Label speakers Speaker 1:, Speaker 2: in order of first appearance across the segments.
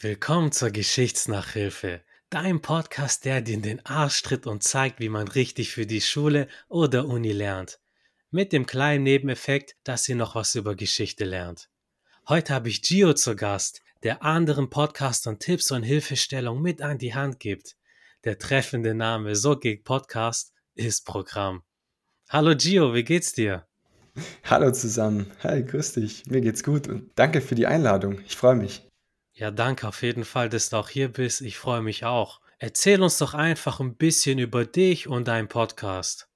Speaker 1: Willkommen zur Geschichtsnachhilfe, dein Podcast, der dir in den Arsch tritt und zeigt, wie man richtig für die Schule oder Uni lernt. Mit dem kleinen Nebeneffekt, dass ihr noch was über Geschichte lernt. Heute habe ich Gio zu Gast, der anderen Podcastern Tipps und Hilfestellung mit an die Hand gibt. Der treffende Name So geht Podcast ist Programm. Hallo Gio, wie geht's dir?
Speaker 2: Hallo zusammen. Hi, grüß dich. Mir geht's gut und danke für die Einladung. Ich freue mich.
Speaker 1: Ja, danke auf jeden Fall, dass du auch hier bist. Ich freue mich auch. Erzähl uns doch einfach ein bisschen über dich und deinen Podcast.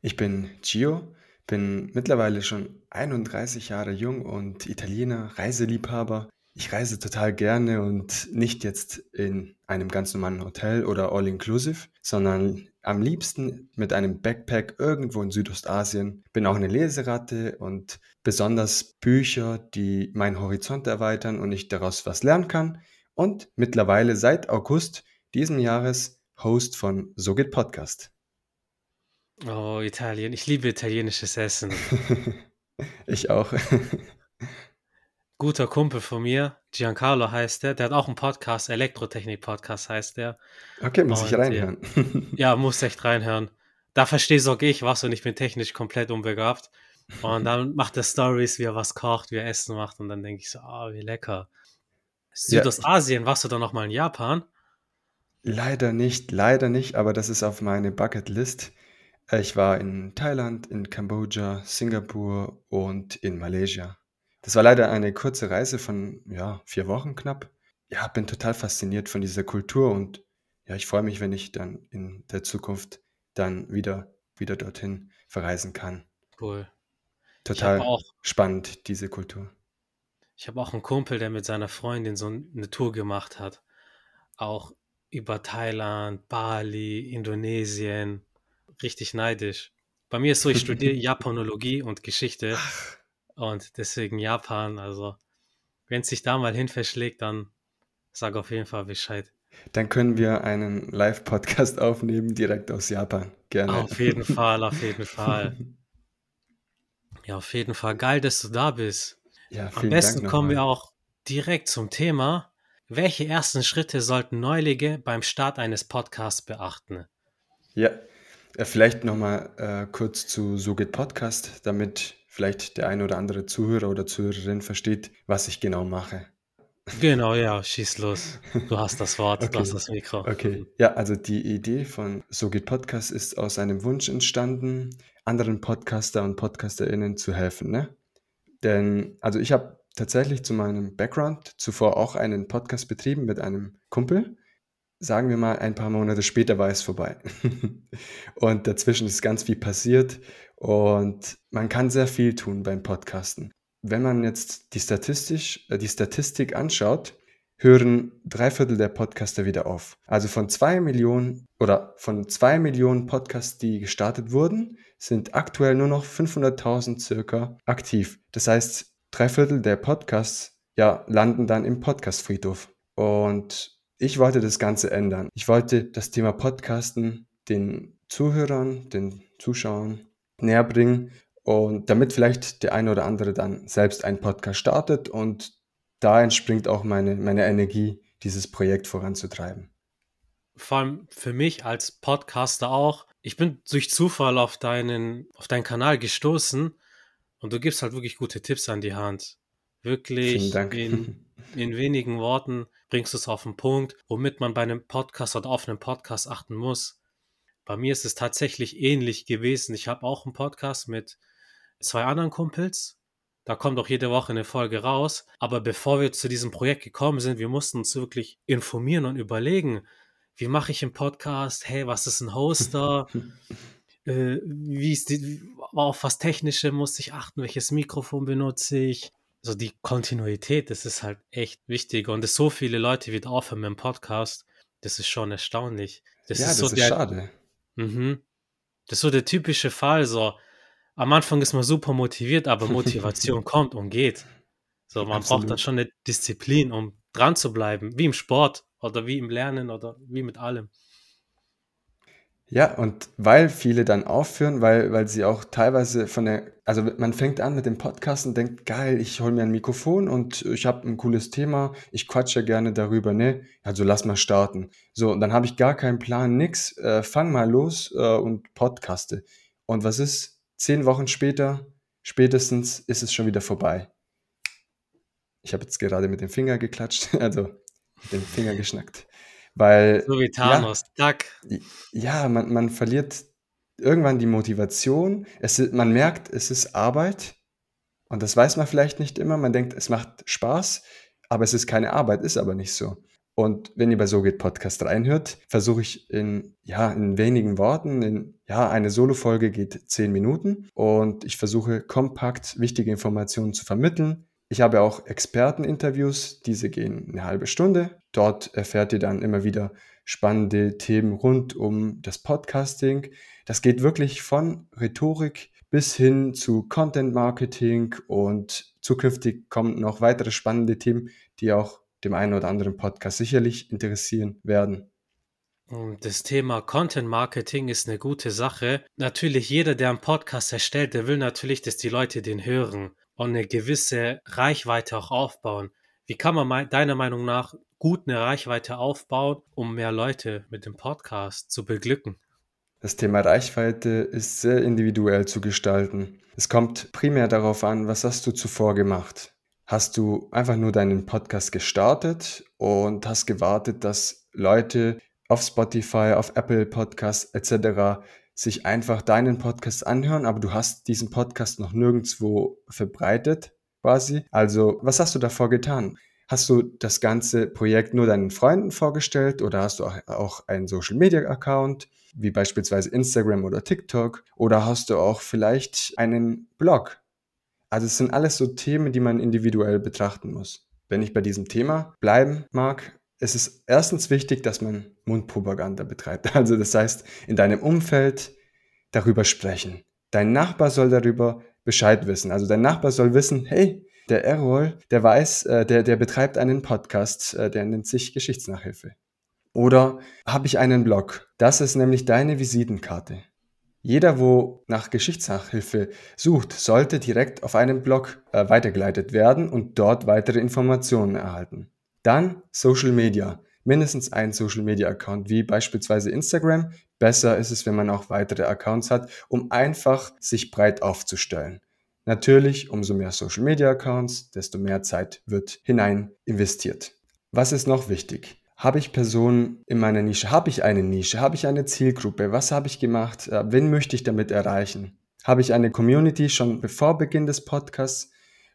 Speaker 2: Ich bin Gio, bin mittlerweile schon 31 Jahre jung und Italiener, Reiseliebhaber. Ich reise total gerne und nicht jetzt in einem ganz normalen Hotel oder All-Inclusive, sondern am liebsten mit einem Backpack irgendwo in Südostasien. Bin auch eine Leseratte und besonders Bücher, die meinen Horizont erweitern und ich daraus was lernen kann. Und mittlerweile seit August diesen Jahres Host von So geht Podcast.
Speaker 1: Oh, Italien. Ich liebe italienisches Essen.
Speaker 2: ich auch.
Speaker 1: Guter Kumpel von mir, Giancarlo heißt der, der hat auch einen Podcast, Elektrotechnik-Podcast heißt der.
Speaker 2: Okay, muss ich reinhören.
Speaker 1: ja, muss echt reinhören. Da verstehe sogar ich was und ich bin technisch komplett unbegabt. Und dann macht er Stories, wie er was kocht, wie er Essen macht und dann denke ich so, ah, oh, wie lecker. Südostasien, ja. warst du da nochmal in Japan?
Speaker 2: Leider nicht, leider nicht, aber das ist auf meine Bucketlist. Ich war in Thailand, in Kambodscha, Singapur und in Malaysia. Das war leider eine kurze Reise von, ja, vier Wochen knapp. Ja, bin total fasziniert von dieser Kultur und ja, ich freue mich, wenn ich dann in der Zukunft dann wieder, wieder dorthin verreisen kann.
Speaker 1: Cool.
Speaker 2: Total auch, spannend, diese Kultur.
Speaker 1: Ich habe auch einen Kumpel, der mit seiner Freundin so eine Tour gemacht hat. Auch über Thailand, Bali, Indonesien. Richtig neidisch. Bei mir ist so, ich studiere Japanologie und Geschichte. Und deswegen Japan, also wenn es sich da mal hin verschlägt, dann sag auf jeden Fall Bescheid.
Speaker 2: Dann können wir einen Live-Podcast aufnehmen, direkt aus Japan. Gerne.
Speaker 1: Auf jeden Fall, auf jeden Fall. ja, auf jeden Fall. Geil, dass du da bist. Ja, Am besten kommen wir auch direkt zum Thema. Welche ersten Schritte sollten Neulinge beim Start eines Podcasts beachten?
Speaker 2: Ja, äh, vielleicht nochmal äh, kurz zu So geht Podcast, damit vielleicht der ein oder andere Zuhörer oder Zuhörerin versteht, was ich genau mache.
Speaker 1: Genau, ja, schieß los. Du hast das Wort, okay. du hast das Mikro.
Speaker 2: Okay, ja, also die Idee von So geht Podcast ist aus einem Wunsch entstanden, anderen Podcaster und PodcasterInnen zu helfen. Ne? Denn, also ich habe tatsächlich zu meinem Background zuvor auch einen Podcast betrieben mit einem Kumpel sagen wir mal, ein paar Monate später war es vorbei. und dazwischen ist ganz viel passiert und man kann sehr viel tun beim Podcasten. Wenn man jetzt die, Statistisch, äh, die Statistik anschaut, hören drei Viertel der Podcaster wieder auf. Also von zwei Millionen oder von zwei Millionen Podcasts, die gestartet wurden, sind aktuell nur noch 500.000 circa aktiv. Das heißt, drei Viertel der Podcasts ja, landen dann im Podcastfriedhof. Und ich wollte das Ganze ändern. Ich wollte das Thema Podcasten den Zuhörern, den Zuschauern näher bringen und damit vielleicht der eine oder andere dann selbst einen Podcast startet und da entspringt auch meine, meine Energie, dieses Projekt voranzutreiben.
Speaker 1: Vor allem für mich als Podcaster auch. Ich bin durch Zufall auf deinen, auf deinen Kanal gestoßen und du gibst halt wirklich gute Tipps an die Hand. Wirklich in, in wenigen Worten bringst du es auf den Punkt, womit man bei einem Podcast oder auf einen Podcast achten muss. Bei mir ist es tatsächlich ähnlich gewesen. Ich habe auch einen Podcast mit zwei anderen Kumpels. Da kommt auch jede Woche eine Folge raus. Aber bevor wir zu diesem Projekt gekommen sind, wir mussten uns wirklich informieren und überlegen, wie mache ich einen Podcast? Hey, was ist ein Hoster? äh, wie ist die, auf was Technische muss ich achten? Welches Mikrofon benutze ich? So die Kontinuität, das ist halt echt wichtig. Und es so viele Leute wieder aufhören mit dem Podcast, das ist schon erstaunlich.
Speaker 2: Das ja, ist so das ist der, schade.
Speaker 1: Mhm. Das ist so der typische Fall. So, am Anfang ist man super motiviert, aber Motivation kommt und geht. So, man Absolut. braucht dann schon eine Disziplin, um dran zu bleiben, wie im Sport oder wie im Lernen oder wie mit allem.
Speaker 2: Ja, und weil viele dann aufhören, weil, weil sie auch teilweise von der, also man fängt an mit dem Podcast und denkt, geil, ich hole mir ein Mikrofon und ich habe ein cooles Thema, ich quatsche gerne darüber, ne? Also lass mal starten. So, und dann habe ich gar keinen Plan, nix, äh, fang mal los äh, und podcaste. Und was ist? Zehn Wochen später, spätestens ist es schon wieder vorbei. Ich habe jetzt gerade mit dem Finger geklatscht, also mit dem Finger geschnackt. Weil,
Speaker 1: so wie Thanos, ja.
Speaker 2: Ja, man, man verliert irgendwann die Motivation. Es, man merkt, es ist Arbeit. Und das weiß man vielleicht nicht immer. Man denkt, es macht Spaß, aber es ist keine Arbeit, ist aber nicht so. Und wenn ihr bei So geht Podcast reinhört, versuche ich in, ja, in wenigen Worten, in, ja, eine Solo-Folge geht zehn Minuten und ich versuche kompakt wichtige Informationen zu vermitteln. Ich habe auch Experteninterviews, diese gehen eine halbe Stunde. Dort erfährt ihr dann immer wieder spannende Themen rund um das Podcasting. Das geht wirklich von Rhetorik bis hin zu Content Marketing und zukünftig kommen noch weitere spannende Themen, die auch dem einen oder anderen Podcast sicherlich interessieren werden.
Speaker 1: Das Thema Content Marketing ist eine gute Sache. Natürlich, jeder, der einen Podcast erstellt, der will natürlich, dass die Leute den hören und eine gewisse Reichweite auch aufbauen. Wie kann man deiner Meinung nach gut eine Reichweite aufbauen, um mehr Leute mit dem Podcast zu beglücken?
Speaker 2: Das Thema Reichweite ist sehr individuell zu gestalten. Es kommt primär darauf an, was hast du zuvor gemacht? Hast du einfach nur deinen Podcast gestartet und hast gewartet, dass Leute auf Spotify, auf Apple Podcasts etc sich einfach deinen Podcast anhören, aber du hast diesen Podcast noch nirgendwo verbreitet quasi. Also, was hast du davor getan? Hast du das ganze Projekt nur deinen Freunden vorgestellt oder hast du auch einen Social Media Account, wie beispielsweise Instagram oder TikTok? Oder hast du auch vielleicht einen Blog? Also es sind alles so Themen, die man individuell betrachten muss. Wenn ich bei diesem Thema bleiben mag, es ist erstens wichtig, dass man Mundpropaganda betreibt. Also das heißt, in deinem Umfeld darüber sprechen. Dein Nachbar soll darüber Bescheid wissen. Also dein Nachbar soll wissen, hey, der Errol, der weiß, äh, der, der betreibt einen Podcast, äh, der nennt sich Geschichtsnachhilfe. Oder habe ich einen Blog? Das ist nämlich deine Visitenkarte. Jeder, wo nach Geschichtsnachhilfe sucht, sollte direkt auf einen Blog äh, weitergeleitet werden und dort weitere Informationen erhalten. Dann Social Media. Mindestens ein Social Media Account, wie beispielsweise Instagram. Besser ist es, wenn man auch weitere Accounts hat, um einfach sich breit aufzustellen. Natürlich, umso mehr Social Media Accounts, desto mehr Zeit wird hinein investiert. Was ist noch wichtig? Habe ich Personen in meiner Nische? Habe ich eine Nische? Habe ich eine Zielgruppe? Was habe ich gemacht? Äh, wen möchte ich damit erreichen? Habe ich eine Community schon bevor Beginn des Podcasts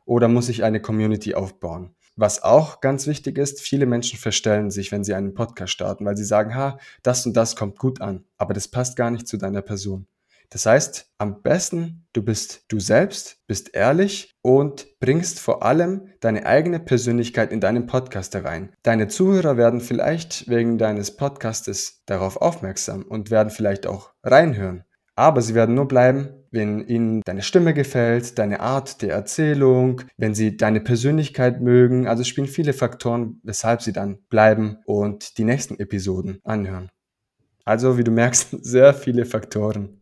Speaker 2: oder muss ich eine Community aufbauen? Was auch ganz wichtig ist, viele Menschen verstellen sich, wenn sie einen Podcast starten, weil sie sagen, ha, das und das kommt gut an, aber das passt gar nicht zu deiner Person. Das heißt, am besten, du bist du selbst, bist ehrlich und bringst vor allem deine eigene Persönlichkeit in deinen Podcast herein. Deine Zuhörer werden vielleicht wegen deines Podcastes darauf aufmerksam und werden vielleicht auch reinhören. Aber sie werden nur bleiben, wenn ihnen deine Stimme gefällt, deine Art der Erzählung, wenn sie deine Persönlichkeit mögen. Also spielen viele Faktoren, weshalb sie dann bleiben und die nächsten Episoden anhören. Also, wie du merkst, sehr viele Faktoren.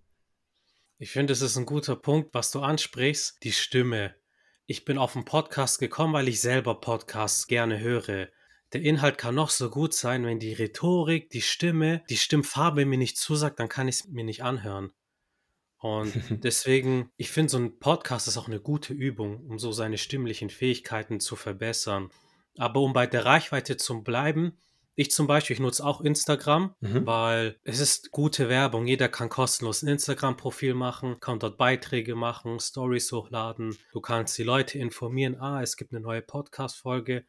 Speaker 1: Ich finde, es ist ein guter Punkt, was du ansprichst, die Stimme. Ich bin auf den Podcast gekommen, weil ich selber Podcasts gerne höre. Der Inhalt kann noch so gut sein, wenn die Rhetorik, die Stimme, die Stimmfarbe mir nicht zusagt, dann kann ich es mir nicht anhören. Und deswegen, ich finde, so ein Podcast ist auch eine gute Übung, um so seine stimmlichen Fähigkeiten zu verbessern. Aber um bei der Reichweite zu bleiben, ich zum Beispiel, ich nutze auch Instagram, mhm. weil es ist gute Werbung. Jeder kann kostenlos ein Instagram-Profil machen, kann dort Beiträge machen, Stories hochladen. Du kannst die Leute informieren, ah, es gibt eine neue Podcast-Folge.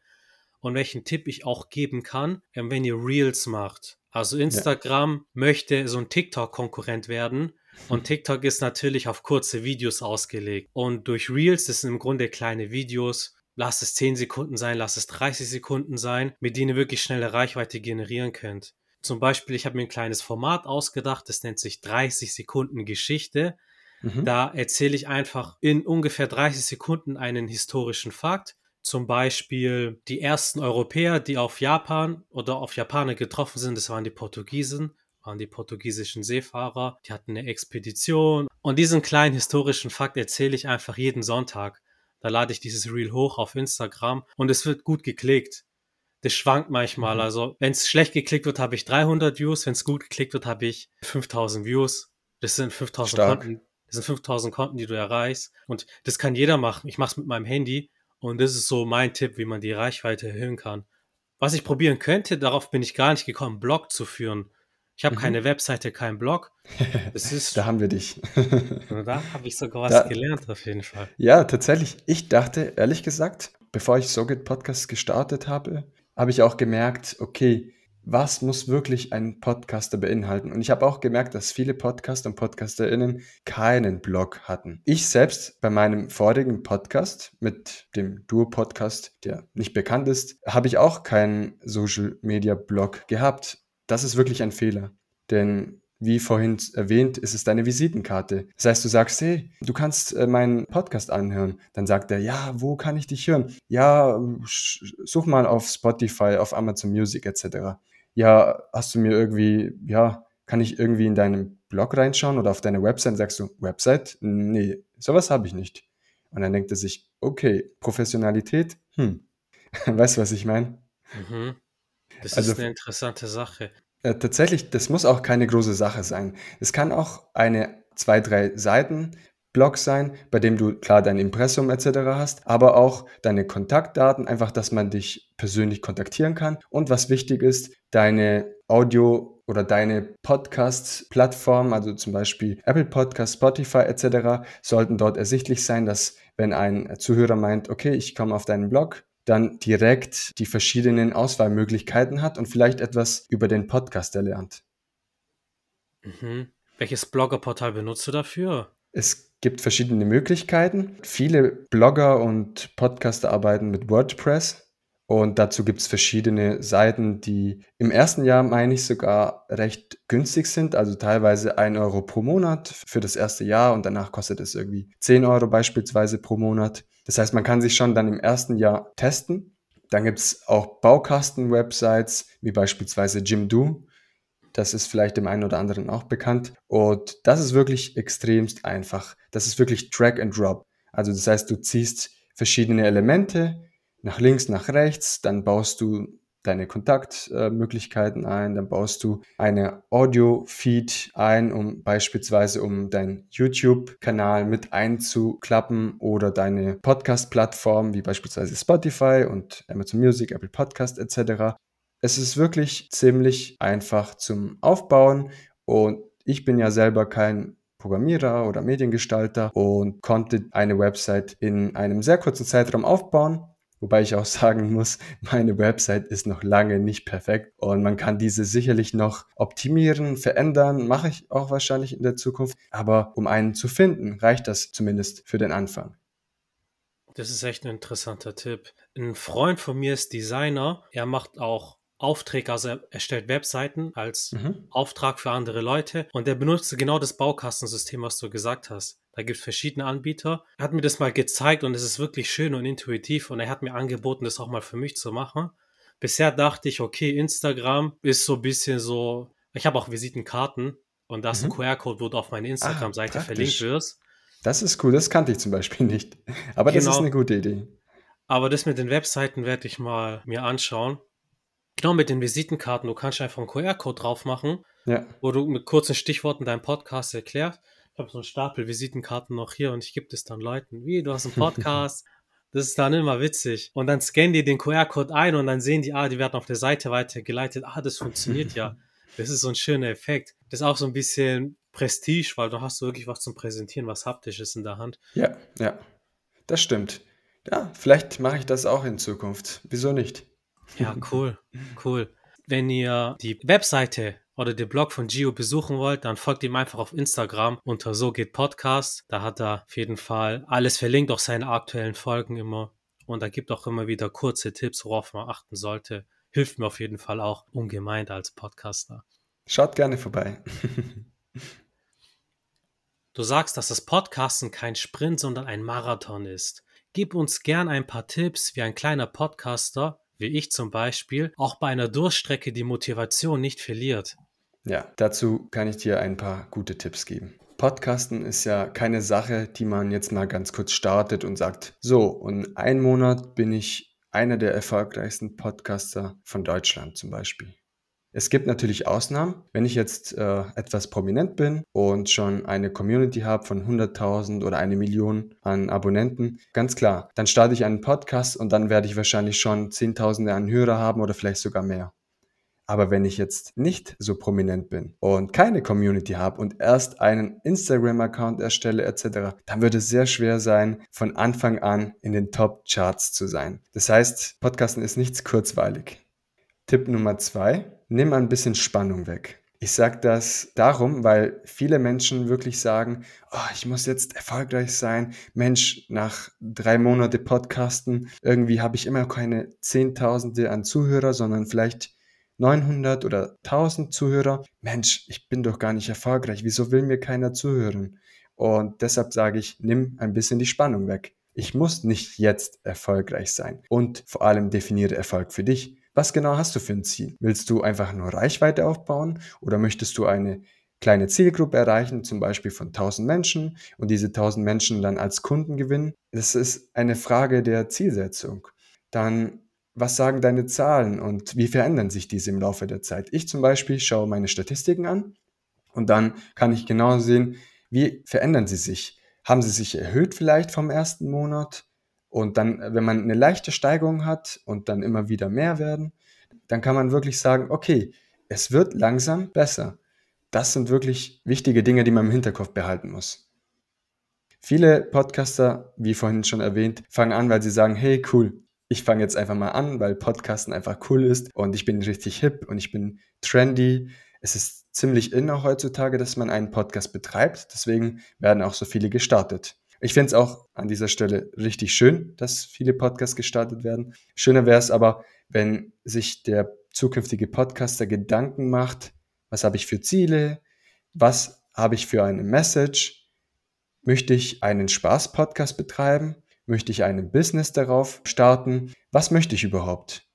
Speaker 1: Und welchen Tipp ich auch geben kann, ähm, wenn ihr Reels macht. Also Instagram ja. möchte so ein TikTok-Konkurrent werden und TikTok ist natürlich auf kurze Videos ausgelegt. Und durch Reels, das sind im Grunde kleine Videos, lass es 10 Sekunden sein, lass es 30 Sekunden sein, mit denen ihr wirklich schnelle Reichweite generieren könnt. Zum Beispiel, ich habe mir ein kleines Format ausgedacht, das nennt sich 30 Sekunden Geschichte. Mhm. Da erzähle ich einfach in ungefähr 30 Sekunden einen historischen Fakt. Zum Beispiel die ersten Europäer, die auf Japan oder auf Japaner getroffen sind, das waren die Portugiesen waren die portugiesischen Seefahrer, die hatten eine Expedition. Und diesen kleinen historischen Fakt erzähle ich einfach jeden Sonntag. Da lade ich dieses Reel hoch auf Instagram und es wird gut geklickt. Das schwankt manchmal. Mhm. Also, wenn es schlecht geklickt wird, habe ich 300 Views. Wenn es gut geklickt wird, habe ich 5000 Views. Das sind 5000 Konten. Das sind 5000 Konten, die du erreichst. Und das kann jeder machen. Ich mache es mit meinem Handy. Und das ist so mein Tipp, wie man die Reichweite erhöhen kann. Was ich probieren könnte, darauf bin ich gar nicht gekommen, Blog zu führen. Ich habe mhm. keine Webseite, keinen Blog.
Speaker 2: Das ist, da haben wir dich.
Speaker 1: da habe ich sogar was da, gelernt, auf jeden Fall.
Speaker 2: Ja, tatsächlich. Ich dachte, ehrlich gesagt, bevor ich SoGit Podcast gestartet habe, habe ich auch gemerkt, okay, was muss wirklich ein Podcaster beinhalten? Und ich habe auch gemerkt, dass viele Podcaster und PodcasterInnen keinen Blog hatten. Ich selbst bei meinem vorigen Podcast mit dem Duo-Podcast, der nicht bekannt ist, habe ich auch keinen Social-Media-Blog gehabt. Das ist wirklich ein Fehler. Denn wie vorhin erwähnt, ist es deine Visitenkarte. Das heißt, du sagst, hey, du kannst äh, meinen Podcast anhören. Dann sagt er, ja, wo kann ich dich hören? Ja, such mal auf Spotify, auf Amazon Music etc. Ja, hast du mir irgendwie, ja, kann ich irgendwie in deinen Blog reinschauen oder auf deine Website? Sagst du, Website? Nee, sowas habe ich nicht. Und dann denkt er sich, okay, Professionalität, hm, weißt du, was ich meine?
Speaker 1: Mhm. Das also, ist eine interessante Sache.
Speaker 2: Äh, tatsächlich, das muss auch keine große Sache sein. Es kann auch eine, zwei, drei Seiten Blog sein, bei dem du klar dein Impressum etc. hast, aber auch deine Kontaktdaten, einfach, dass man dich persönlich kontaktieren kann. Und was wichtig ist, deine Audio- oder deine Podcast-Plattform, also zum Beispiel Apple Podcast, Spotify etc., sollten dort ersichtlich sein, dass wenn ein Zuhörer meint, okay, ich komme auf deinen Blog, dann direkt die verschiedenen Auswahlmöglichkeiten hat und vielleicht etwas über den Podcast erlernt.
Speaker 1: Mhm. Welches Bloggerportal benutzt du dafür?
Speaker 2: Es gibt verschiedene Möglichkeiten. Viele Blogger und Podcaster arbeiten mit WordPress. Und dazu gibt es verschiedene Seiten, die im ersten Jahr, meine ich, sogar recht günstig sind. Also teilweise 1 Euro pro Monat für das erste Jahr und danach kostet es irgendwie 10 Euro beispielsweise pro Monat. Das heißt, man kann sich schon dann im ersten Jahr testen. Dann gibt es auch Baukasten-Websites, wie beispielsweise Jimdo. Das ist vielleicht dem einen oder anderen auch bekannt. Und das ist wirklich extremst einfach. Das ist wirklich Drag and Drop. Also das heißt, du ziehst verschiedene Elemente nach links, nach rechts, dann baust du deine Kontaktmöglichkeiten ein, dann baust du eine Audio-Feed ein, um beispielsweise um deinen YouTube-Kanal mit einzuklappen oder deine Podcast-Plattform wie beispielsweise Spotify und Amazon Music, Apple Podcast etc. Es ist wirklich ziemlich einfach zum Aufbauen und ich bin ja selber kein Programmierer oder Mediengestalter und konnte eine Website in einem sehr kurzen Zeitraum aufbauen Wobei ich auch sagen muss, meine Website ist noch lange nicht perfekt und man kann diese sicherlich noch optimieren, verändern, mache ich auch wahrscheinlich in der Zukunft. Aber um einen zu finden, reicht das zumindest für den Anfang.
Speaker 1: Das ist echt ein interessanter Tipp. Ein Freund von mir ist Designer. Er macht auch Aufträge, also er erstellt Webseiten als mhm. Auftrag für andere Leute und er benutzt genau das Baukastensystem, was du gesagt hast. Da gibt es verschiedene Anbieter. Er hat mir das mal gezeigt und es ist wirklich schön und intuitiv und er hat mir angeboten, das auch mal für mich zu machen. Bisher dachte ich, okay, Instagram ist so ein bisschen so, ich habe auch Visitenkarten und da ist mhm. ein QR-Code, wo du auf meine ah, Instagram-Seite ah, verlinkt wirst.
Speaker 2: Das ist cool, das kannte ich zum Beispiel nicht. Aber genau. das ist genau. eine gute Idee.
Speaker 1: Aber das mit den Webseiten werde ich mal mir anschauen. Genau mit den Visitenkarten, du kannst einfach einen QR-Code drauf machen, ja. wo du mit kurzen Stichworten deinen Podcast erklärst ich habe so einen Stapel Visitenkarten noch hier und ich gebe das dann Leuten. Wie, du hast einen Podcast? das ist dann immer witzig. Und dann scannen die den QR-Code ein und dann sehen die, ah, die werden auf der Seite weitergeleitet. Ah, das funktioniert ja. Das ist so ein schöner Effekt. Das ist auch so ein bisschen Prestige, weil du hast wirklich was zum Präsentieren, was haptisches in der Hand.
Speaker 2: Ja, ja. Das stimmt. Ja, vielleicht mache ich das auch in Zukunft. Wieso nicht?
Speaker 1: Ja, cool, cool. Wenn ihr die Webseite oder den Blog von Gio besuchen wollt, dann folgt ihm einfach auf Instagram unter So geht Podcast. Da hat er auf jeden Fall alles verlinkt, auch seine aktuellen Folgen immer. Und da gibt auch immer wieder kurze Tipps, worauf man achten sollte. Hilft mir auf jeden Fall auch ungemein als Podcaster.
Speaker 2: Schaut gerne vorbei.
Speaker 1: du sagst, dass das Podcasten kein Sprint, sondern ein Marathon ist. Gib uns gern ein paar Tipps, wie ein kleiner Podcaster, wie ich zum Beispiel, auch bei einer Durchstrecke die Motivation nicht verliert.
Speaker 2: Ja, dazu kann ich dir ein paar gute Tipps geben. Podcasten ist ja keine Sache, die man jetzt mal ganz kurz startet und sagt, so, und ein Monat bin ich einer der erfolgreichsten Podcaster von Deutschland zum Beispiel. Es gibt natürlich Ausnahmen. Wenn ich jetzt äh, etwas prominent bin und schon eine Community habe von 100.000 oder eine Million an Abonnenten, ganz klar, dann starte ich einen Podcast und dann werde ich wahrscheinlich schon Zehntausende an Hörer haben oder vielleicht sogar mehr. Aber wenn ich jetzt nicht so prominent bin und keine Community habe und erst einen Instagram-Account erstelle etc., dann wird es sehr schwer sein, von Anfang an in den Top-Charts zu sein. Das heißt, Podcasten ist nichts kurzweilig. Tipp Nummer zwei, nimm ein bisschen Spannung weg. Ich sage das darum, weil viele Menschen wirklich sagen, oh, ich muss jetzt erfolgreich sein. Mensch, nach drei Monate Podcasten, irgendwie habe ich immer keine Zehntausende an Zuhörer, sondern vielleicht 900 oder 1000 Zuhörer. Mensch, ich bin doch gar nicht erfolgreich. Wieso will mir keiner zuhören? Und deshalb sage ich, nimm ein bisschen die Spannung weg. Ich muss nicht jetzt erfolgreich sein. Und vor allem definiere Erfolg für dich. Was genau hast du für ein Ziel? Willst du einfach nur Reichweite aufbauen oder möchtest du eine kleine Zielgruppe erreichen, zum Beispiel von 1000 Menschen und diese 1000 Menschen dann als Kunden gewinnen? Das ist eine Frage der Zielsetzung. Dann was sagen deine Zahlen und wie verändern sich diese im Laufe der Zeit? Ich zum Beispiel schaue meine Statistiken an und dann kann ich genau sehen, wie verändern sie sich. Haben sie sich erhöht vielleicht vom ersten Monat? Und dann, wenn man eine leichte Steigerung hat und dann immer wieder mehr werden, dann kann man wirklich sagen, okay, es wird langsam besser. Das sind wirklich wichtige Dinge, die man im Hinterkopf behalten muss. Viele Podcaster, wie vorhin schon erwähnt, fangen an, weil sie sagen, hey, cool, ich fange jetzt einfach mal an, weil Podcasten einfach cool ist und ich bin richtig hip und ich bin trendy. Es ist ziemlich in auch heutzutage, dass man einen Podcast betreibt. Deswegen werden auch so viele gestartet. Ich finde es auch an dieser Stelle richtig schön, dass viele Podcasts gestartet werden. Schöner wäre es aber, wenn sich der zukünftige Podcaster Gedanken macht, was habe ich für Ziele, was habe ich für eine Message, möchte ich einen Spaß-Podcast betreiben, möchte ich ein Business darauf starten, was möchte ich überhaupt?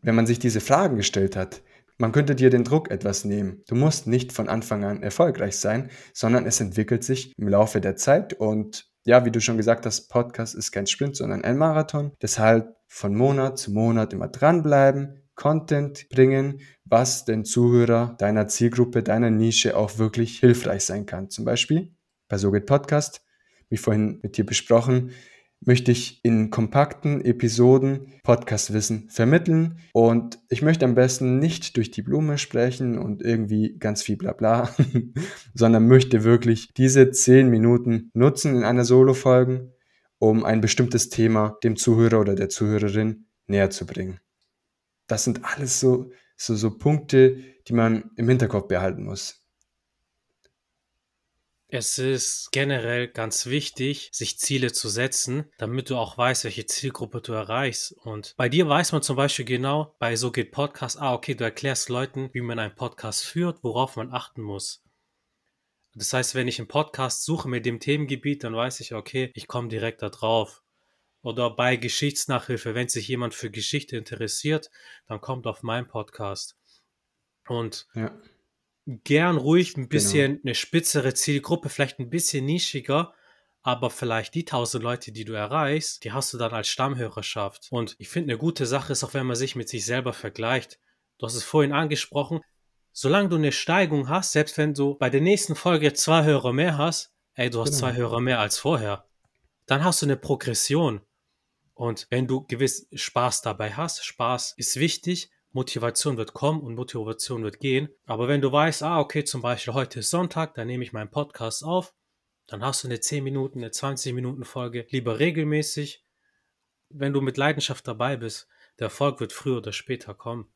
Speaker 2: Wenn man sich diese Fragen gestellt hat, man könnte dir den Druck etwas nehmen. Du musst nicht von Anfang an erfolgreich sein, sondern es entwickelt sich im Laufe der Zeit und ja, wie du schon gesagt hast, Podcast ist kein Sprint, sondern ein Marathon. Deshalb von Monat zu Monat immer dranbleiben, Content bringen, was den Zuhörer deiner Zielgruppe, deiner Nische auch wirklich hilfreich sein kann. Zum Beispiel bei So Podcast, wie vorhin mit dir besprochen, möchte ich in kompakten Episoden Podcastwissen vermitteln und ich möchte am besten nicht durch die Blume sprechen und irgendwie ganz viel Blabla, sondern möchte wirklich diese zehn Minuten nutzen in einer Solo-Folge, um ein bestimmtes Thema dem Zuhörer oder der Zuhörerin näher zu bringen. Das sind alles so, so, so Punkte, die man im Hinterkopf behalten muss.
Speaker 1: Es ist generell ganz wichtig, sich Ziele zu setzen, damit du auch weißt, welche Zielgruppe du erreichst. Und bei dir weiß man zum Beispiel genau, bei So geht Podcast, ah, okay, du erklärst Leuten, wie man einen Podcast führt, worauf man achten muss. Das heißt, wenn ich einen Podcast suche mit dem Themengebiet, dann weiß ich, okay, ich komme direkt da drauf. Oder bei Geschichtsnachhilfe, wenn sich jemand für Geschichte interessiert, dann kommt auf meinen Podcast. Und ja gern ruhig ein bisschen genau. eine spitzere Zielgruppe, vielleicht ein bisschen nischiger, aber vielleicht die tausend Leute, die du erreichst, die hast du dann als Stammhörerschaft. Und ich finde, eine gute Sache ist auch, wenn man sich mit sich selber vergleicht. Du hast es vorhin angesprochen, solange du eine Steigung hast, selbst wenn du bei der nächsten Folge zwei Hörer mehr hast, ey, du hast genau. zwei Hörer mehr als vorher, dann hast du eine Progression. Und wenn du gewiss Spaß dabei hast, Spaß ist wichtig, Motivation wird kommen und Motivation wird gehen. Aber wenn du weißt, ah, okay, zum Beispiel heute ist Sonntag, dann nehme ich meinen Podcast auf, dann hast du eine 10 Minuten, eine 20 Minuten Folge, lieber regelmäßig. Wenn du mit Leidenschaft dabei bist, der Erfolg wird früher oder später kommen.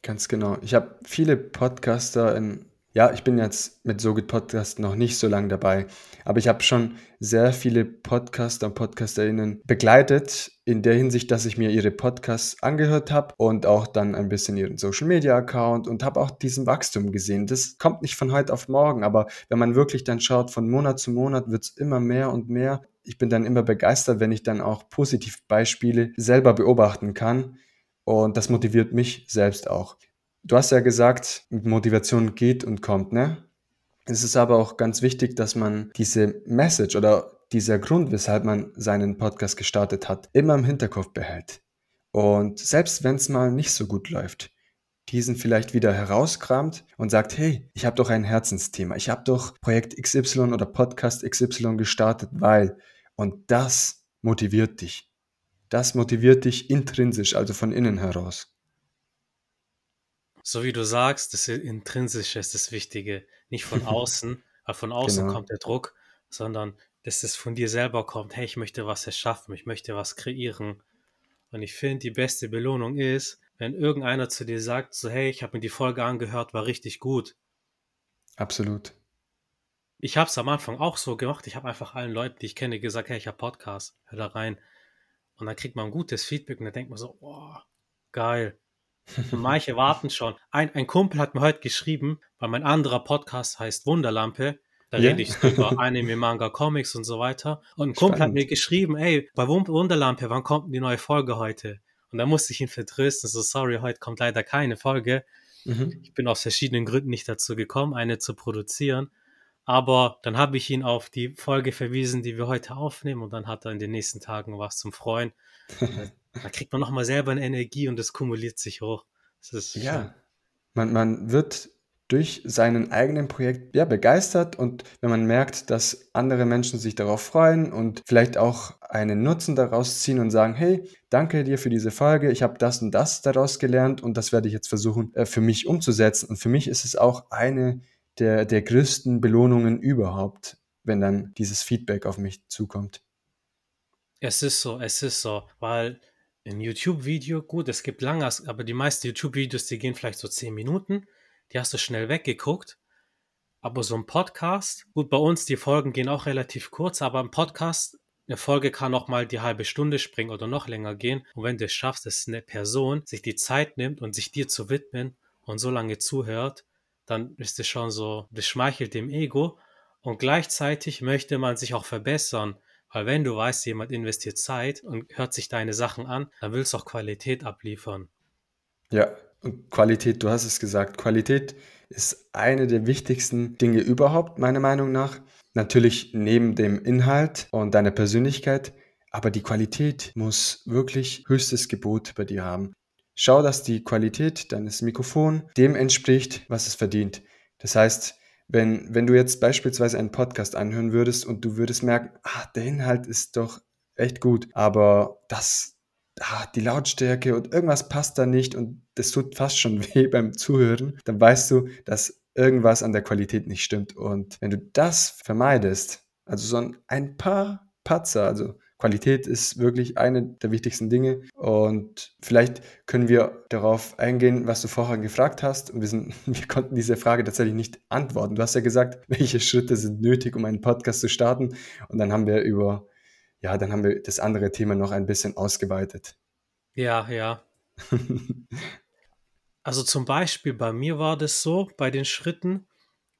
Speaker 2: Ganz genau. Ich habe viele Podcaster in ja, ich bin jetzt mit So Podcast noch nicht so lange dabei, aber ich habe schon sehr viele Podcaster und Podcasterinnen begleitet, in der Hinsicht, dass ich mir ihre Podcasts angehört habe und auch dann ein bisschen ihren Social Media Account und habe auch diesen Wachstum gesehen. Das kommt nicht von heute auf morgen, aber wenn man wirklich dann schaut, von Monat zu Monat wird es immer mehr und mehr. Ich bin dann immer begeistert, wenn ich dann auch Positivbeispiele selber beobachten kann und das motiviert mich selbst auch. Du hast ja gesagt, Motivation geht und kommt, ne? Es ist aber auch ganz wichtig, dass man diese Message oder dieser Grund, weshalb man seinen Podcast gestartet hat, immer im Hinterkopf behält. Und selbst wenn es mal nicht so gut läuft, diesen vielleicht wieder herauskramt und sagt, hey, ich habe doch ein Herzensthema, ich habe doch Projekt XY oder Podcast XY gestartet, weil und das motiviert dich. Das motiviert dich intrinsisch, also von innen heraus.
Speaker 1: So wie du sagst, das Intrinsische ist das Wichtige. Nicht von außen, weil von außen genau. kommt der Druck, sondern dass es von dir selber kommt. Hey, ich möchte was erschaffen, ich möchte was kreieren. Und ich finde, die beste Belohnung ist, wenn irgendeiner zu dir sagt, so hey, ich habe mir die Folge angehört, war richtig gut.
Speaker 2: Absolut.
Speaker 1: Ich habe es am Anfang auch so gemacht. Ich habe einfach allen Leuten, die ich kenne, gesagt, hey, ich habe Podcast, hör da rein. Und dann kriegt man gutes Feedback und dann denkt man so, oh, geil. Manche warten schon. Ein, ein Kumpel hat mir heute geschrieben, weil mein anderer Podcast heißt Wunderlampe. Da yeah. rede ich über Anime, Manga, Comics und so weiter. Und ein Kumpel hat mir geschrieben, ey, bei Wunderlampe, wann kommt die neue Folge heute? Und da musste ich ihn vertrösten, so sorry, heute kommt leider keine Folge. Mhm. Ich bin aus verschiedenen Gründen nicht dazu gekommen, eine zu produzieren. Aber dann habe ich ihn auf die Folge verwiesen, die wir heute aufnehmen, und dann hat er in den nächsten Tagen was zum Freuen. da kriegt man nochmal selber eine Energie und das kumuliert sich hoch.
Speaker 2: ja, man, man wird durch seinen eigenen Projekt ja, begeistert und wenn man merkt, dass andere Menschen sich darauf freuen und vielleicht auch einen Nutzen daraus ziehen und sagen, hey, danke dir für diese Folge, ich habe das und das daraus gelernt und das werde ich jetzt versuchen äh, für mich umzusetzen. Und für mich ist es auch eine der, der größten Belohnungen überhaupt, wenn dann dieses Feedback auf mich zukommt.
Speaker 1: Es ist so, es ist so, weil ein YouTube-Video, gut, es gibt lange, aber die meisten YouTube-Videos, die gehen vielleicht so zehn Minuten die hast du schnell weggeguckt. Aber so ein Podcast, gut, bei uns, die Folgen gehen auch relativ kurz, aber ein Podcast, eine Folge kann auch mal die halbe Stunde springen oder noch länger gehen. Und wenn du es schaffst, dass eine Person sich die Zeit nimmt und sich dir zu widmen und so lange zuhört, dann ist es schon so, das schmeichelt dem Ego. Und gleichzeitig möchte man sich auch verbessern. Weil wenn du weißt, jemand investiert Zeit und hört sich deine Sachen an, dann willst du auch Qualität abliefern.
Speaker 2: Ja, und Qualität, du hast es gesagt, Qualität ist eine der wichtigsten Dinge überhaupt, meiner Meinung nach. Natürlich neben dem Inhalt und deiner Persönlichkeit, aber die Qualität muss wirklich höchstes Gebot bei dir haben. Schau, dass die Qualität deines Mikrofons dem entspricht, was es verdient. Das heißt, wenn, wenn du jetzt beispielsweise einen Podcast anhören würdest und du würdest merken, ah, der Inhalt ist doch echt gut, aber das, ah, die Lautstärke und irgendwas passt da nicht und das tut fast schon weh beim Zuhören, dann weißt du, dass irgendwas an der Qualität nicht stimmt. Und wenn du das vermeidest, also so ein paar Patzer, also Qualität ist wirklich eine der wichtigsten Dinge. Und vielleicht können wir darauf eingehen, was du vorher gefragt hast. Und wir, sind, wir konnten diese Frage tatsächlich nicht antworten. Du hast ja gesagt, welche Schritte sind nötig, um einen Podcast zu starten. Und dann haben wir über ja, dann haben wir das andere Thema noch ein bisschen ausgeweitet.
Speaker 1: Ja, ja. also zum Beispiel bei mir war das so, bei den Schritten,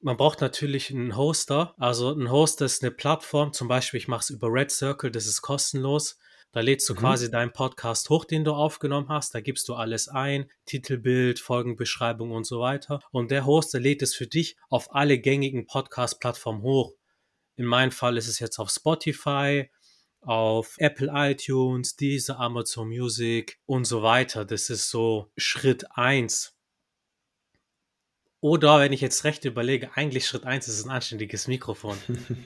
Speaker 1: man braucht natürlich einen Hoster. Also ein Hoster ist eine Plattform, zum Beispiel ich mache es über Red Circle, das ist kostenlos. Da lädst du mhm. quasi deinen Podcast hoch, den du aufgenommen hast. Da gibst du alles ein, Titelbild, Folgenbeschreibung und so weiter. Und der Hoster lädt es für dich auf alle gängigen Podcast-Plattformen hoch. In meinem Fall ist es jetzt auf Spotify, auf Apple iTunes, diese Amazon Music und so weiter. Das ist so Schritt 1. Oder wenn ich jetzt recht überlege, eigentlich Schritt 1 ist ein anständiges Mikrofon.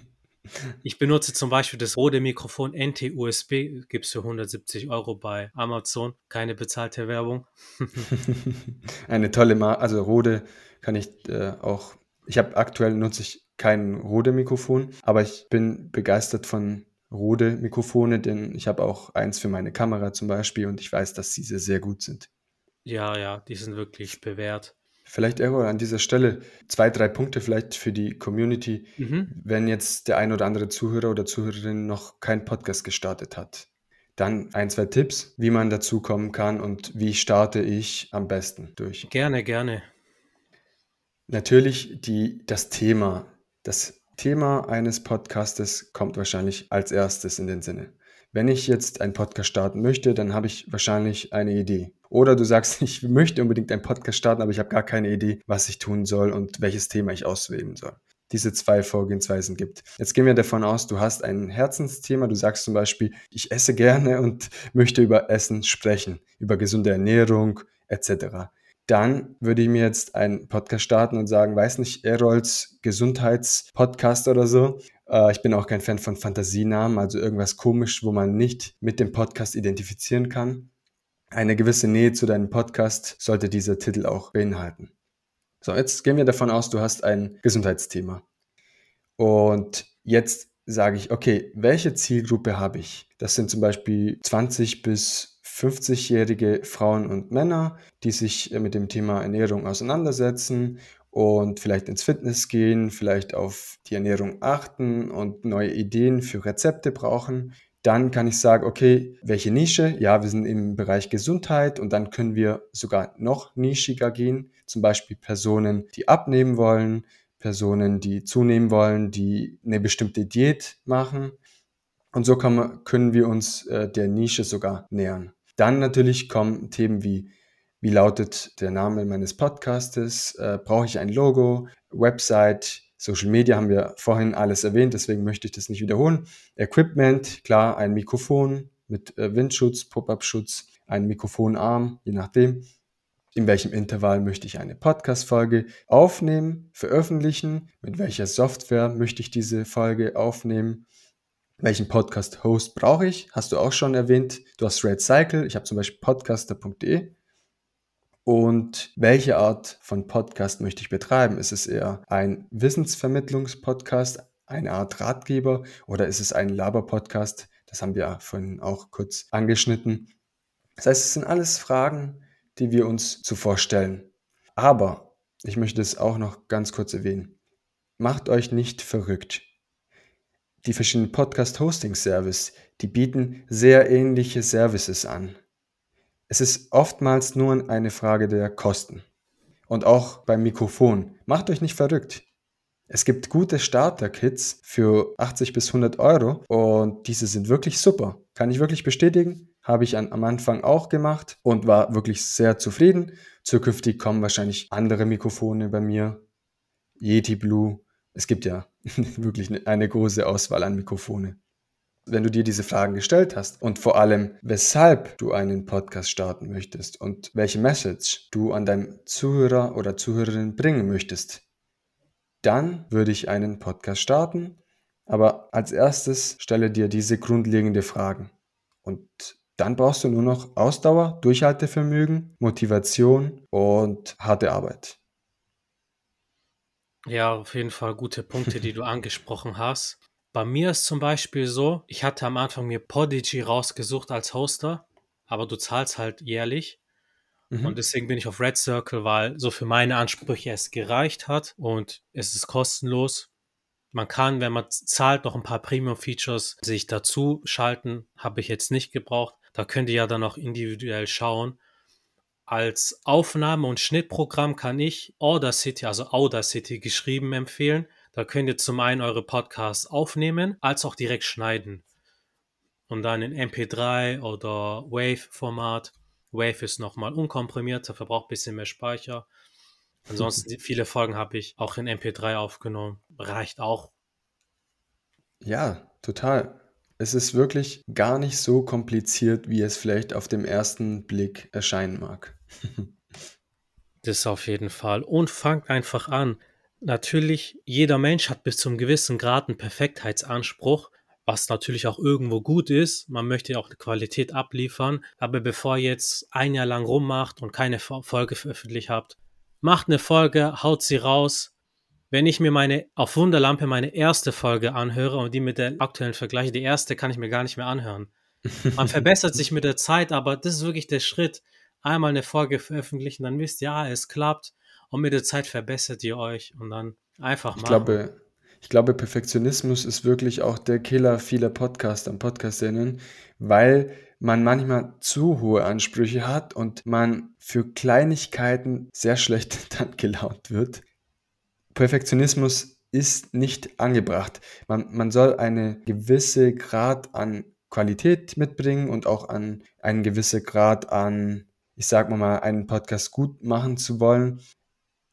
Speaker 1: Ich benutze zum Beispiel das Rode Mikrofon NT-USB, gibt es für 170 Euro bei Amazon. Keine bezahlte Werbung.
Speaker 2: Eine tolle Marke, also Rode kann ich äh, auch, ich habe aktuell nutze ich kein Rode Mikrofon, aber ich bin begeistert von Rode Mikrofone, denn ich habe auch eins für meine Kamera zum Beispiel und ich weiß, dass diese sehr gut sind.
Speaker 1: Ja, ja, die sind wirklich bewährt.
Speaker 2: Vielleicht, Errol, an dieser Stelle zwei, drei Punkte vielleicht für die Community, mhm. wenn jetzt der ein oder andere Zuhörer oder Zuhörerin noch keinen Podcast gestartet hat. Dann ein, zwei Tipps, wie man dazu kommen kann und wie starte ich am besten durch.
Speaker 1: Gerne, gerne.
Speaker 2: Natürlich die, das Thema. Das Thema eines Podcastes kommt wahrscheinlich als erstes in den Sinne. Wenn ich jetzt einen Podcast starten möchte, dann habe ich wahrscheinlich eine Idee. Oder du sagst, ich möchte unbedingt einen Podcast starten, aber ich habe gar keine Idee, was ich tun soll und welches Thema ich auswählen soll. Diese zwei Vorgehensweisen gibt. Jetzt gehen wir davon aus, du hast ein Herzensthema. Du sagst zum Beispiel, ich esse gerne und möchte über Essen sprechen, über gesunde Ernährung etc dann würde ich mir jetzt einen Podcast starten und sagen, weiß nicht, Errols Gesundheitspodcast oder so. Äh, ich bin auch kein Fan von Fantasienamen, also irgendwas komisch, wo man nicht mit dem Podcast identifizieren kann. Eine gewisse Nähe zu deinem Podcast sollte dieser Titel auch beinhalten. So, jetzt gehen wir davon aus, du hast ein Gesundheitsthema. Und jetzt sage ich, okay, welche Zielgruppe habe ich? Das sind zum Beispiel 20 bis 50-jährige Frauen und Männer, die sich mit dem Thema Ernährung auseinandersetzen und vielleicht ins Fitness gehen, vielleicht auf die Ernährung achten und neue Ideen für Rezepte brauchen. Dann kann ich sagen, okay, welche Nische? Ja, wir sind im Bereich Gesundheit und dann können wir sogar noch nischiger gehen. Zum Beispiel Personen, die abnehmen wollen, Personen, die zunehmen wollen, die eine bestimmte Diät machen. Und so kann können wir uns äh, der Nische sogar nähern. Dann natürlich kommen Themen wie, wie lautet der Name meines Podcastes? Äh, brauche ich ein Logo? Website? Social Media haben wir vorhin alles erwähnt, deswegen möchte ich das nicht wiederholen. Equipment, klar, ein Mikrofon mit äh, Windschutz, Pop-up-Schutz, ein Mikrofonarm, je nachdem. In welchem Intervall möchte ich eine Podcast-Folge aufnehmen, veröffentlichen? Mit welcher Software möchte ich diese Folge aufnehmen? Welchen Podcast-Host brauche ich? Hast du auch schon erwähnt. Du hast Red Cycle. Ich habe zum Beispiel podcaster.de. Und welche Art von Podcast möchte ich betreiben? Ist es eher ein Wissensvermittlungspodcast, eine Art Ratgeber oder ist es ein Laber-Podcast? Das haben wir vorhin auch kurz angeschnitten. Das heißt, es sind alles Fragen, die wir uns zuvor stellen. Aber ich möchte es auch noch ganz kurz erwähnen. Macht euch nicht verrückt die verschiedenen Podcast-Hosting-Service, die bieten sehr ähnliche Services an. Es ist oftmals nur eine Frage der Kosten. Und auch beim Mikrofon. Macht euch nicht verrückt. Es gibt gute Starter-Kits für 80 bis 100 Euro und diese sind wirklich super. Kann ich wirklich bestätigen. Habe ich am Anfang auch gemacht und war wirklich sehr zufrieden. Zukünftig kommen wahrscheinlich andere Mikrofone bei mir. Yeti Blue, es gibt ja wirklich eine große Auswahl an Mikrofone. Wenn du dir diese Fragen gestellt hast und vor allem, weshalb du einen Podcast starten möchtest und welche Message du an deinem Zuhörer oder Zuhörerin bringen möchtest, dann würde ich einen Podcast starten. Aber als erstes stelle dir diese grundlegenden Fragen. Und dann brauchst du nur noch Ausdauer, Durchhaltevermögen, Motivation und harte Arbeit.
Speaker 1: Ja, auf jeden Fall gute Punkte, die du angesprochen hast. Bei mir ist zum Beispiel so, ich hatte am Anfang mir Podigy rausgesucht als Hoster, aber du zahlst halt jährlich. Mhm. Und deswegen bin ich auf Red Circle, weil so für meine Ansprüche es gereicht hat und es ist kostenlos. Man kann, wenn man zahlt, noch ein paar Premium-Features sich dazu schalten. Habe ich jetzt nicht gebraucht. Da könnt ihr ja dann auch individuell schauen. Als Aufnahme- und Schnittprogramm kann ich Audacity, also Audacity geschrieben empfehlen. Da könnt ihr zum einen eure Podcasts aufnehmen, als auch direkt schneiden. Und dann in MP3 oder Wave-Format. Wave ist nochmal unkomprimierter, verbraucht ein bisschen mehr Speicher. Ansonsten viele Folgen habe ich auch in MP3 aufgenommen. Reicht auch.
Speaker 2: Ja, total. Es ist wirklich gar nicht so kompliziert, wie es vielleicht auf dem ersten Blick erscheinen mag.
Speaker 1: Das auf jeden Fall. Und fangt einfach an. Natürlich, jeder Mensch hat bis zum gewissen Grad einen Perfektheitsanspruch, was natürlich auch irgendwo gut ist. Man möchte ja auch eine Qualität abliefern. Aber bevor ihr jetzt ein Jahr lang rummacht und keine Folge veröffentlicht habt, macht eine Folge, haut sie raus. Wenn ich mir meine auf Wunderlampe meine erste Folge anhöre und die mit der aktuellen vergleiche, die erste kann ich mir gar nicht mehr anhören. Man verbessert sich mit der Zeit, aber das ist wirklich der Schritt einmal eine Folge veröffentlichen, dann wisst ihr, ja, es klappt und mit der Zeit verbessert ihr euch und dann einfach
Speaker 2: machen. Ich glaube, ich glaube, Perfektionismus ist wirklich auch der Killer vieler Podcaster und Podcasterinnen, weil man manchmal zu hohe Ansprüche hat und man für Kleinigkeiten sehr schlecht dann gelaunt wird. Perfektionismus ist nicht angebracht. Man, man soll eine gewisse Grad an Qualität mitbringen und auch an einen gewissen Grad an, ich sag mal, einen Podcast gut machen zu wollen.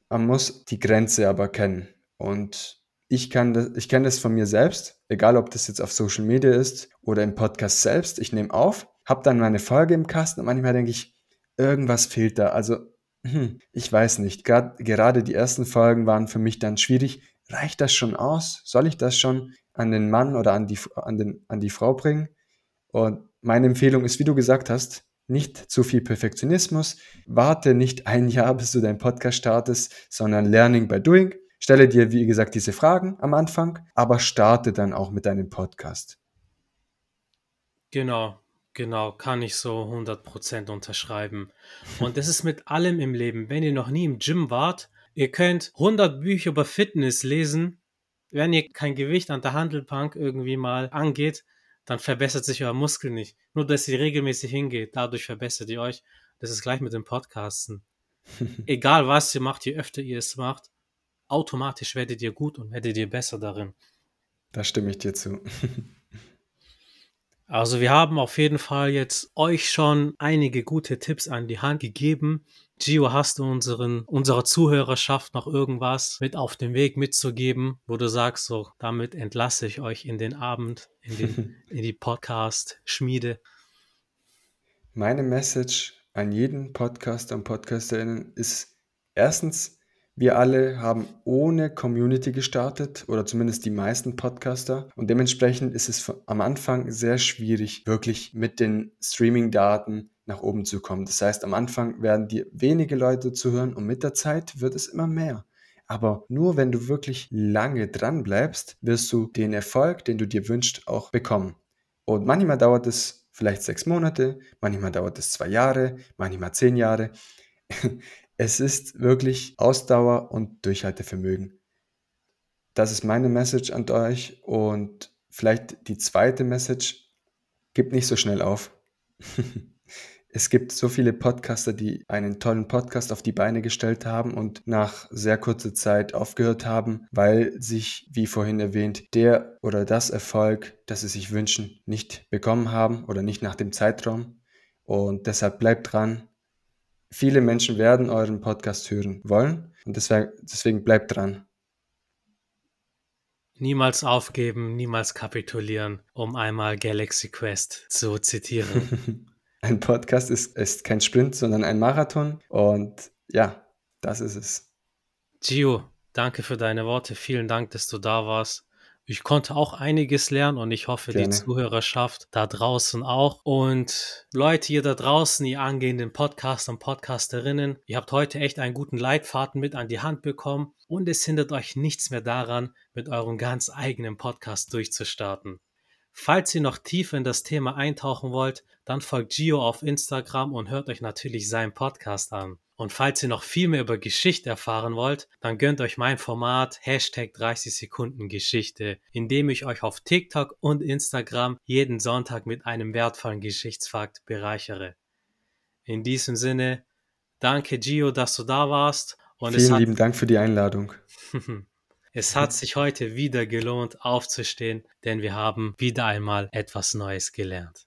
Speaker 2: Man muss die Grenze aber kennen. Und ich kann das, ich kenne das von mir selbst, egal ob das jetzt auf Social Media ist oder im Podcast selbst. Ich nehme auf, habe dann meine Folge im Kasten und manchmal denke ich, irgendwas fehlt da. Also, hm, ich weiß nicht. Grad, gerade die ersten Folgen waren für mich dann schwierig. Reicht das schon aus? Soll ich das schon an den Mann oder an die, an den, an die Frau bringen? Und meine Empfehlung ist, wie du gesagt hast, nicht zu viel Perfektionismus. Warte nicht ein Jahr, bis du deinen Podcast startest, sondern Learning by Doing. Stelle dir, wie gesagt, diese Fragen am Anfang, aber starte dann auch mit deinem Podcast.
Speaker 1: Genau, genau, kann ich so 100% unterschreiben. Und das ist mit allem im Leben. Wenn ihr noch nie im Gym wart, ihr könnt 100 Bücher über Fitness lesen. Wenn ihr kein Gewicht an der Handelbank irgendwie mal angeht, dann verbessert sich euer Muskel nicht. Nur, dass ihr regelmäßig hingeht, dadurch verbessert ihr euch. Das ist gleich mit dem Podcasten. Egal was ihr macht, je öfter ihr es macht, automatisch werdet ihr gut und werdet ihr besser darin.
Speaker 2: Da stimme ich dir zu.
Speaker 1: also wir haben auf jeden Fall jetzt euch schon einige gute Tipps an die Hand gegeben. Gio, hast du unseren, unserer Zuhörerschaft noch irgendwas mit auf den Weg mitzugeben, wo du sagst, so, damit entlasse ich euch in den Abend, in, den, in die Podcast-Schmiede?
Speaker 2: Meine Message an jeden Podcaster und Podcasterinnen ist erstens, wir alle haben ohne Community gestartet oder zumindest die meisten Podcaster und dementsprechend ist es am Anfang sehr schwierig, wirklich mit den Streaming-Daten nach oben zu kommen. Das heißt, am Anfang werden dir wenige Leute zuhören und mit der Zeit wird es immer mehr. Aber nur wenn du wirklich lange dran bleibst, wirst du den Erfolg, den du dir wünschst, auch bekommen. Und manchmal dauert es vielleicht sechs Monate, manchmal dauert es zwei Jahre, manchmal zehn Jahre. Es ist wirklich Ausdauer und Durchhaltevermögen. Das ist meine Message an euch und vielleicht die zweite Message, gebt nicht so schnell auf. es gibt so viele Podcaster, die einen tollen Podcast auf die Beine gestellt haben und nach sehr kurzer Zeit aufgehört haben, weil sich, wie vorhin erwähnt, der oder das Erfolg, das sie sich wünschen, nicht bekommen haben oder nicht nach dem Zeitraum. Und deshalb bleibt dran, Viele Menschen werden euren Podcast hören wollen und deswegen, bleibt dran.
Speaker 1: Niemals aufgeben, niemals kapitulieren, um einmal Galaxy Quest zu zitieren.
Speaker 2: ein Podcast ist, ist kein Sprint, sondern ein Marathon und ja, das ist es.
Speaker 1: Gio, danke für deine Worte. Vielen Dank, dass du da warst. Ich konnte auch einiges lernen und ich hoffe, Gerne. die Zuhörerschaft da draußen auch. Und Leute, ihr da draußen, ihr angehenden Podcaster und Podcasterinnen, ihr habt heute echt einen guten Leitfaden mit an die Hand bekommen und es hindert euch nichts mehr daran, mit eurem ganz eigenen Podcast durchzustarten. Falls ihr noch tiefer in das Thema eintauchen wollt, dann folgt Gio auf Instagram und hört euch natürlich seinen Podcast an. Und falls ihr noch viel mehr über Geschichte erfahren wollt, dann gönnt euch mein Format Hashtag 30 Sekunden Geschichte, in dem ich euch auf TikTok und Instagram jeden Sonntag mit einem wertvollen Geschichtsfakt bereichere. In diesem Sinne, danke Gio, dass du da warst.
Speaker 2: Und Vielen lieben Dank für die Einladung.
Speaker 1: es hat sich heute wieder gelohnt, aufzustehen, denn wir haben wieder einmal etwas Neues gelernt.